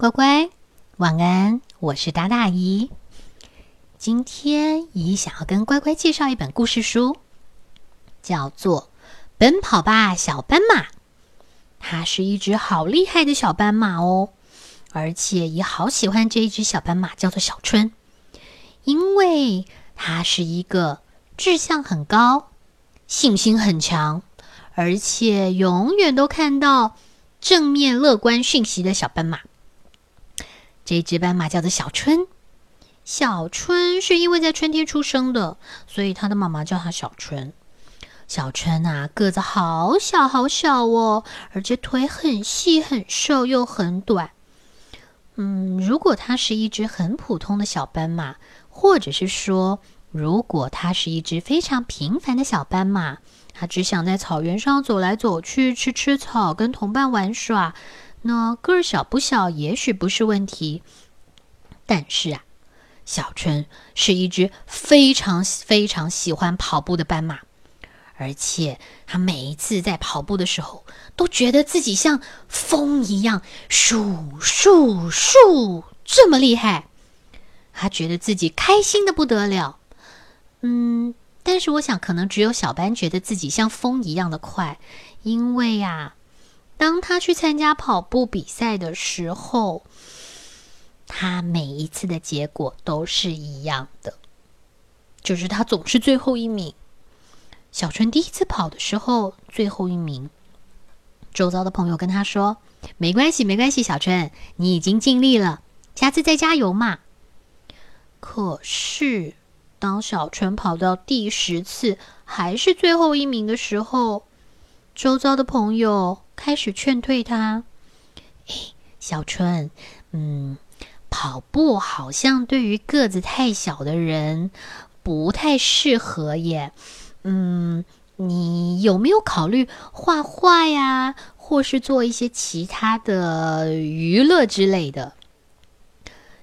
乖乖，晚安！我是达达姨。今天姨想要跟乖乖介绍一本故事书，叫做《奔跑吧小斑马》。它是一只好厉害的小斑马哦，而且姨好喜欢这一只小斑马，叫做小春，因为它是一个志向很高、信心很强，而且永远都看到正面乐观讯息的小斑马。这只斑马叫做小春，小春是因为在春天出生的，所以它的妈妈叫它小春。小春啊，个子好小好小哦，而且腿很细很瘦又很短。嗯，如果它是一只很普通的小斑马，或者是说，如果它是一只非常平凡的小斑马，它只想在草原上走来走去，吃吃草，跟同伴玩耍。那个儿小不小，也许不是问题。但是啊，小春是一只非常非常喜欢跑步的斑马，而且他每一次在跑步的时候，都觉得自己像风一样，咻咻咻，这么厉害。他觉得自己开心的不得了。嗯，但是我想，可能只有小班觉得自己像风一样的快，因为呀。当他去参加跑步比赛的时候，他每一次的结果都是一样的，就是他总是最后一名。小春第一次跑的时候最后一名，周遭的朋友跟他说：“没关系，没关系，小春，你已经尽力了，下次再加油嘛。”可是，当小春跑到第十次还是最后一名的时候，周遭的朋友。开始劝退他，哎，小春，嗯，跑步好像对于个子太小的人不太适合耶。嗯，你有没有考虑画画呀，或是做一些其他的娱乐之类的？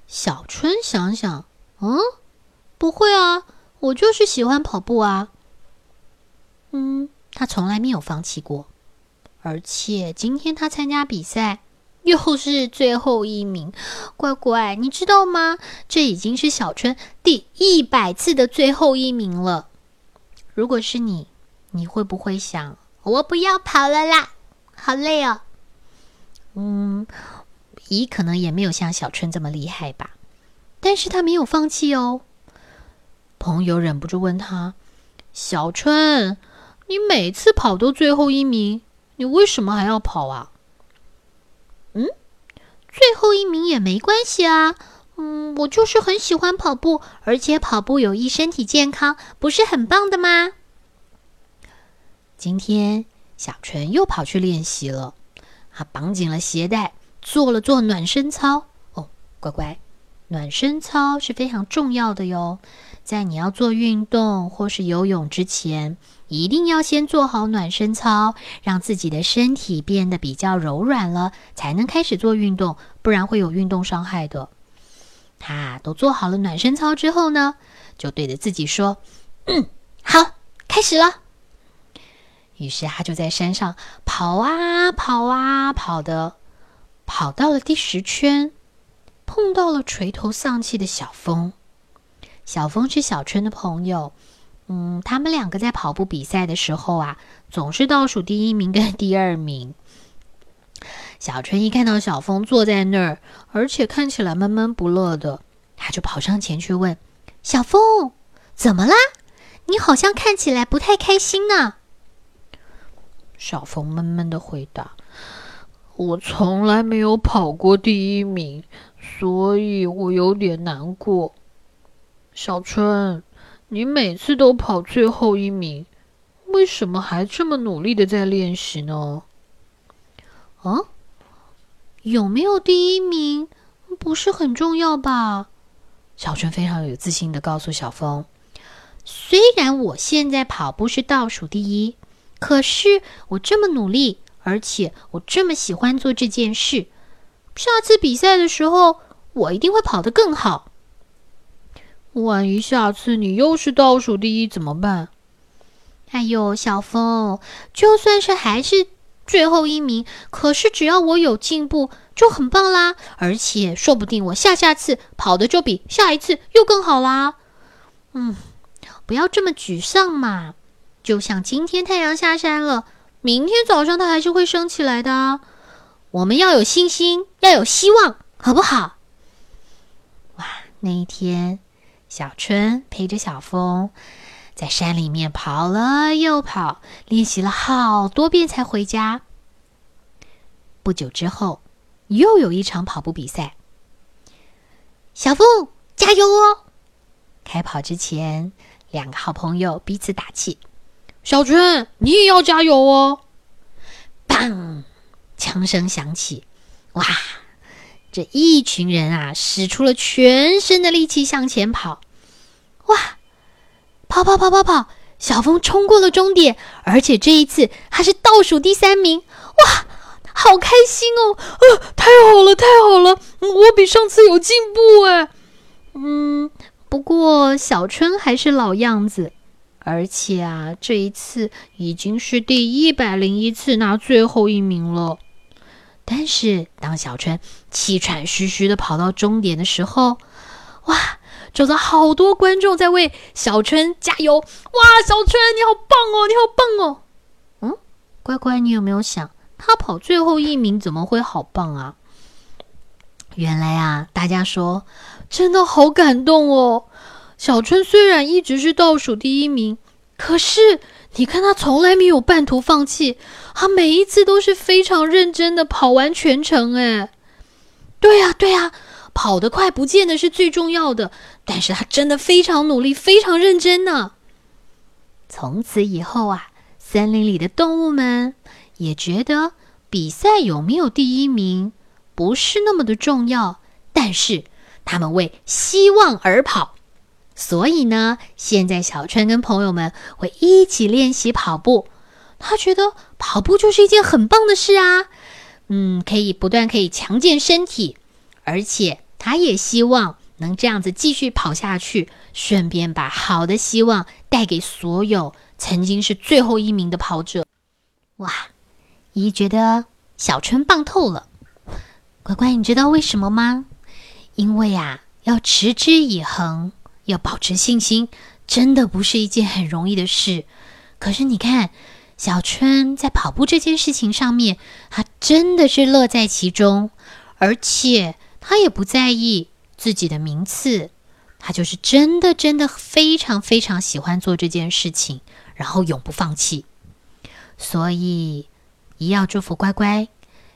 小春想想，嗯，不会啊，我就是喜欢跑步啊。嗯，他从来没有放弃过。而且今天他参加比赛，又是最后一名。乖乖，你知道吗？这已经是小春第一百次的最后一名了。如果是你，你会不会想：我不要跑了啦，好累哦？嗯，姨可能也没有像小春这么厉害吧，但是他没有放弃哦。朋友忍不住问他：“小春，你每次跑都最后一名。”你为什么还要跑啊？嗯，最后一名也没关系啊。嗯，我就是很喜欢跑步，而且跑步有益身体健康，不是很棒的吗？今天小春又跑去练习了，他绑紧了鞋带，做了做暖身操。哦，乖乖，暖身操是非常重要的哟。在你要做运动或是游泳之前。一定要先做好暖身操，让自己的身体变得比较柔软了，才能开始做运动，不然会有运动伤害的。他都做好了暖身操之后呢，就对着自己说：“嗯，好，开始了。”于是他就在山上跑啊跑啊跑的，跑到了第十圈，碰到了垂头丧气的小峰。小峰是小春的朋友。嗯，他们两个在跑步比赛的时候啊，总是倒数第一名跟第二名。小春一看到小峰坐在那儿，而且看起来闷闷不乐的，他就跑上前去问：“小峰，怎么啦？你好像看起来不太开心呢。”小峰闷闷的回答：“我从来没有跑过第一名，所以我有点难过。”小春。你每次都跑最后一名，为什么还这么努力的在练习呢？啊，有没有第一名不是很重要吧？小春非常有自信的告诉小峰：“虽然我现在跑步是倒数第一，可是我这么努力，而且我这么喜欢做这件事，下次比赛的时候，我一定会跑得更好。”万一下次你又是倒数第一怎么办？哎呦，小峰，就算是还是最后一名，可是只要我有进步，就很棒啦。而且说不定我下下次跑的就比下一次又更好啦。嗯，不要这么沮丧嘛。就像今天太阳下山了，明天早上它还是会升起来的。我们要有信心，要有希望，好不好？哇，那一天，小春陪着小风。在山里面跑了又跑，练习了好多遍才回家。不久之后，又有一场跑步比赛。小凤，加油哦！开跑之前，两个好朋友彼此打气。小春，你也要加油哦！砰！枪声响起，哇！这一群人啊，使出了全身的力气向前跑。哇！跑跑跑跑跑！小峰冲过了终点，而且这一次他是倒数第三名！哇，好开心哦！呃，太好了，太好了！我比上次有进步哎。嗯，不过小春还是老样子，而且啊，这一次已经是第一百零一次拿最后一名了。但是当小春气喘吁吁的跑到终点的时候，哇！走到好多观众在为小春加油！哇，小春你好棒哦，你好棒哦！嗯，乖乖，你有没有想，他跑最后一名怎么会好棒啊？原来啊，大家说真的好感动哦。小春虽然一直是倒数第一名，可是你看他从来没有半途放弃，他每一次都是非常认真的跑完全程。哎，对呀，对呀。跑得快不见得是最重要的，但是他真的非常努力，非常认真呢。从此以后啊，森林里的动物们也觉得比赛有没有第一名不是那么的重要，但是他们为希望而跑，所以呢，现在小春跟朋友们会一起练习跑步。他觉得跑步就是一件很棒的事啊，嗯，可以不断可以强健身体，而且。他也希望能这样子继续跑下去，顺便把好的希望带给所有曾经是最后一名的跑者。哇，姨觉得小春棒透了。乖乖，你知道为什么吗？因为呀，要持之以恒，要保持信心，真的不是一件很容易的事。可是你看，小春在跑步这件事情上面，他真的是乐在其中，而且。他也不在意自己的名次，他就是真的真的非常非常喜欢做这件事情，然后永不放弃。所以，一要祝福乖乖，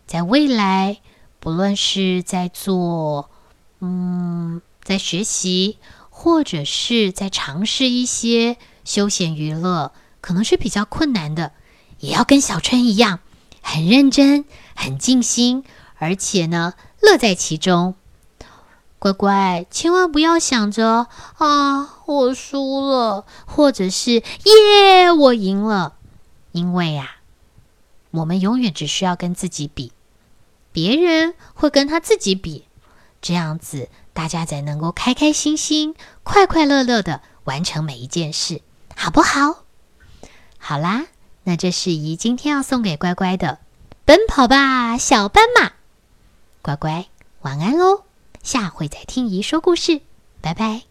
在未来，不论是在做，嗯，在学习，或者是在尝试一些休闲娱乐，可能是比较困难的，也要跟小春一样，很认真、很尽心，而且呢。乐在其中，乖乖，千万不要想着啊，我输了，或者是耶，我赢了。因为呀，我们永远只需要跟自己比，别人会跟他自己比，这样子大家才能够开开心心、快快乐乐的完成每一件事，好不好？好啦，那这是姨今天要送给乖乖的《奔跑吧小斑马》。乖乖，晚安喽！下回再听姨说故事，拜拜。